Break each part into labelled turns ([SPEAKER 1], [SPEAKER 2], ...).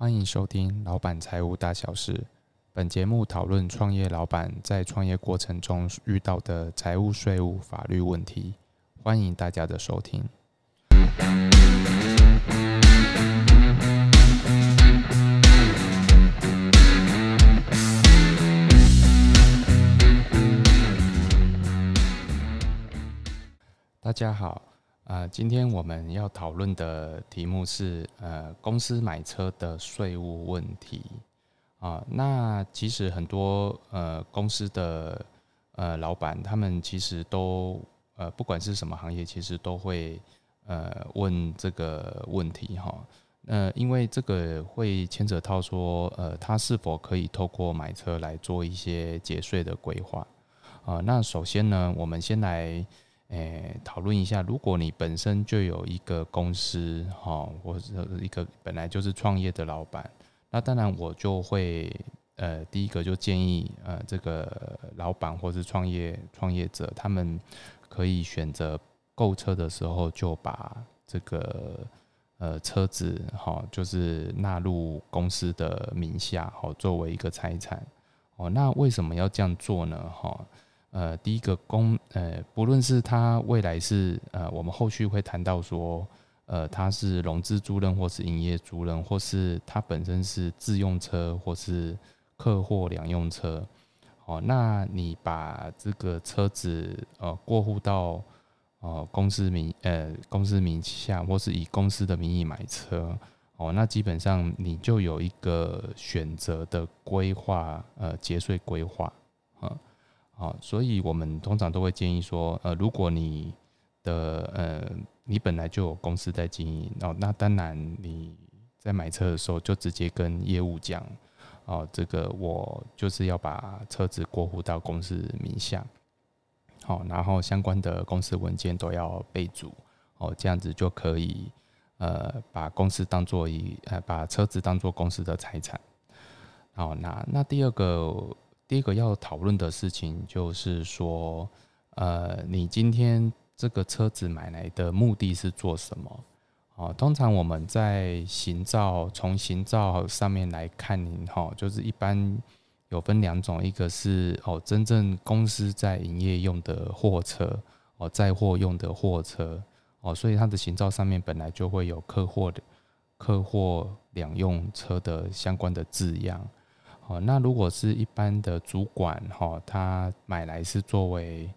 [SPEAKER 1] 欢迎收听《老板财务大小事》。本节目讨论创业老板在创业过程中遇到的财务、税务、法律问题。欢迎大家的收听。大家好。呃，今天我们要讨论的题目是呃，公司买车的税务问题啊。那其实很多呃公司的呃老板，他们其实都呃不管是什么行业，其实都会呃问这个问题哈。呃，因为这个会牵扯到说，呃，他是否可以透过买车来做一些节税的规划啊？那首先呢，我们先来。诶，讨论一下，如果你本身就有一个公司，哈，或者一个本来就是创业的老板，那当然我就会，呃，第一个就建议，呃，这个老板或是创业创业者，他们可以选择购车的时候就把这个呃车子，哈，就是纳入公司的名下，好，作为一个财产，哦，那为什么要这样做呢？哈？呃，第一个公，呃，不论是他未来是，呃，我们后续会谈到说，呃，他是融资租赁或是营业租赁，或是他本身是自用车或是客货两用车，哦，那你把这个车子呃过户到呃公司名，呃公司名下，或是以公司的名义买车，哦，那基本上你就有一个选择的规划，呃，节税规划，啊。好，所以我们通常都会建议说，呃，如果你的呃，你本来就有公司在经营，哦，那当然你在买车的时候就直接跟业务讲，哦，这个我就是要把车子过户到公司名下，好，然后相关的公司文件都要备注，哦，这样子就可以，呃，把公司当做一，呃，把车子当做公司的财产。好，那那第二个。第一个要讨论的事情就是说，呃，你今天这个车子买来的目的是做什么？哦，通常我们在行照从行照上面来看，您哈，就是一般有分两种，一个是哦，真正公司在营业用的货车，哦，载货用的货车，哦，所以它的行照上面本来就会有客货的客货两用车的相关的字样。哦，那如果是一般的主管哈，他买来是作为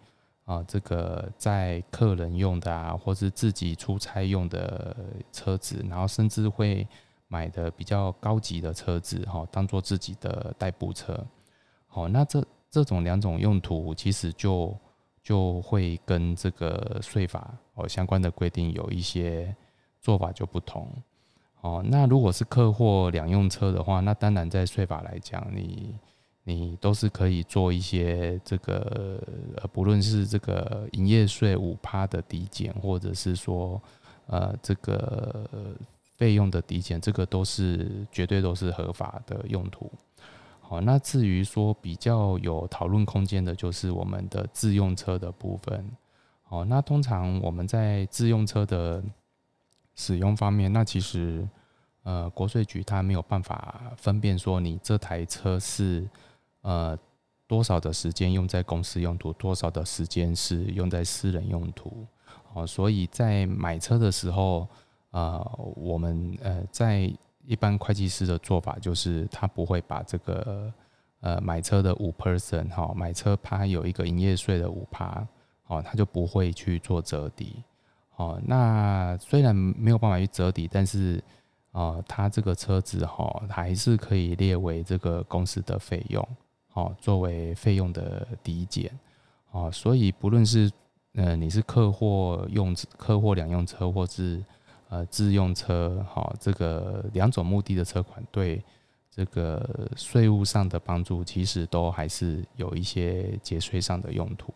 [SPEAKER 1] 啊这个在客人用的啊，或是自己出差用的车子，然后甚至会买的比较高级的车子哈，当做自己的代步车。好，那这这种两种用途，其实就就会跟这个税法哦相关的规定有一些做法就不同。哦，那如果是客货两用车的话，那当然在税法来讲，你你都是可以做一些这个，呃，不论是这个营业税五趴的抵减，或者是说，呃，这个费用的抵减，这个都是绝对都是合法的用途。好，那至于说比较有讨论空间的，就是我们的自用车的部分。好，那通常我们在自用车的。使用方面，那其实，呃，国税局它没有办法分辨说你这台车是，呃，多少的时间用在公司用途，多少的时间是用在私人用途，哦，所以在买车的时候，呃，我们呃在一般会计师的做法就是他不会把这个呃买车的五 percent 哈，买车它有一个营业税的五趴，哦，他就不会去做折抵。哦，那虽然没有办法去折抵，但是，啊，它这个车子哈，还是可以列为这个公司的费用，哦，作为费用的抵减，哦，所以不论是，呃，你是客货用客货两用车，或是呃自用车，哈，这个两种目的的车款，对这个税务上的帮助，其实都还是有一些节税上的用途，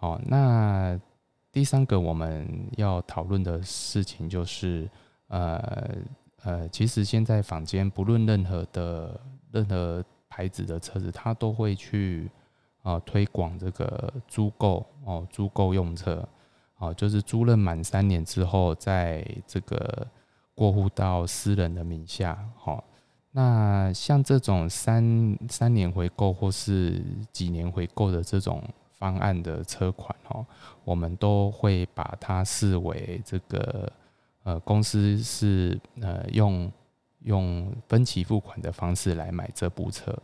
[SPEAKER 1] 哦，那。第三个我们要讨论的事情就是，呃呃，其实现在坊间不论任何的任何牌子的车子，它都会去啊推广这个租购哦租购用车，哦就是租赁满三年之后，在这个过户到私人的名下。好，那像这种三三年回购或是几年回购的这种方案的车款，哦，我们都会把它视为这个呃公司是呃用用分期付款的方式来买这部车。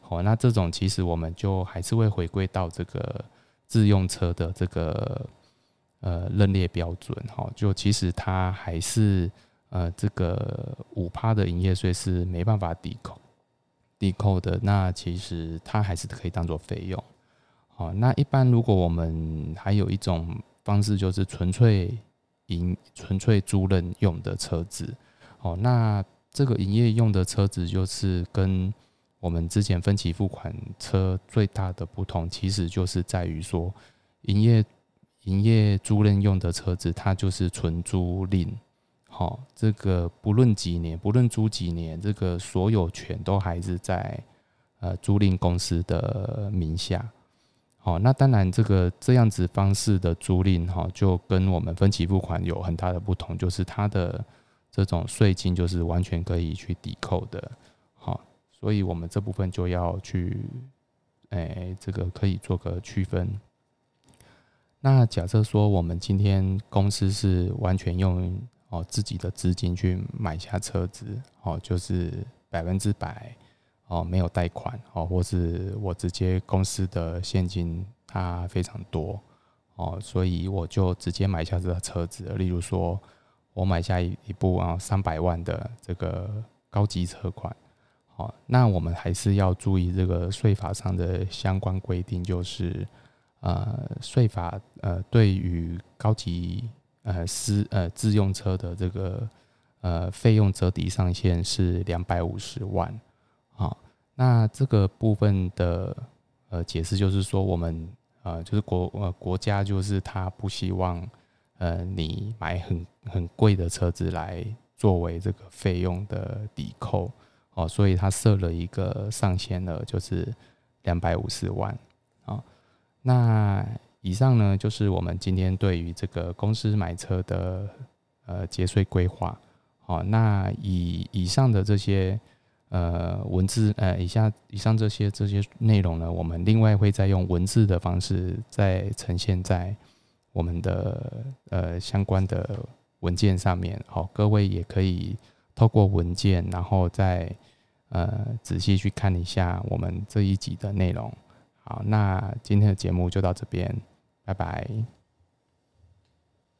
[SPEAKER 1] 好，那这种其实我们就还是会回归到这个自用车的这个。呃，认列标准哈，就其实它还是呃，这个五趴的营业税是没办法抵扣抵扣的。那其实它还是可以当做费用。哦，那一般如果我们还有一种方式，就是纯粹营纯粹租赁用的车子。哦，那这个营业用的车子，就是跟我们之前分期付款车最大的不同，其实就是在于说营业。营业租赁用的车子，它就是纯租赁，好，这个不论几年，不论租几年，这个所有权都还是在呃租赁公司的名下，好，那当然这个这样子方式的租赁，哈，就跟我们分期付款有很大的不同，就是它的这种税金就是完全可以去抵扣的，好，所以我们这部分就要去，哎，这个可以做个区分。那假设说我们今天公司是完全用哦自己的资金去买下车子哦，就是百分之百哦没有贷款哦，或是我直接公司的现金它非常多哦，所以我就直接买下这个车子。例如说我买下一一部啊三百万的这个高级车款，好，那我们还是要注意这个税法上的相关规定，就是。呃，税法呃，对于高级呃私呃自用车的这个呃费用折抵上限是两百五十万，那这个部分的呃解释就是说，我们呃就是国呃国家就是他不希望呃你买很很贵的车子来作为这个费用的抵扣，哦，所以他设了一个上限了，就是两百五十万，啊。那以上呢，就是我们今天对于这个公司买车的呃节税规划。好，那以以上的这些呃文字呃以下以上这些这些内容呢，我们另外会再用文字的方式再呈现在我们的呃相关的文件上面。好，各位也可以透过文件，然后再呃仔细去看一下我们这一集的内容。好，那今天的节目就到这边，拜拜。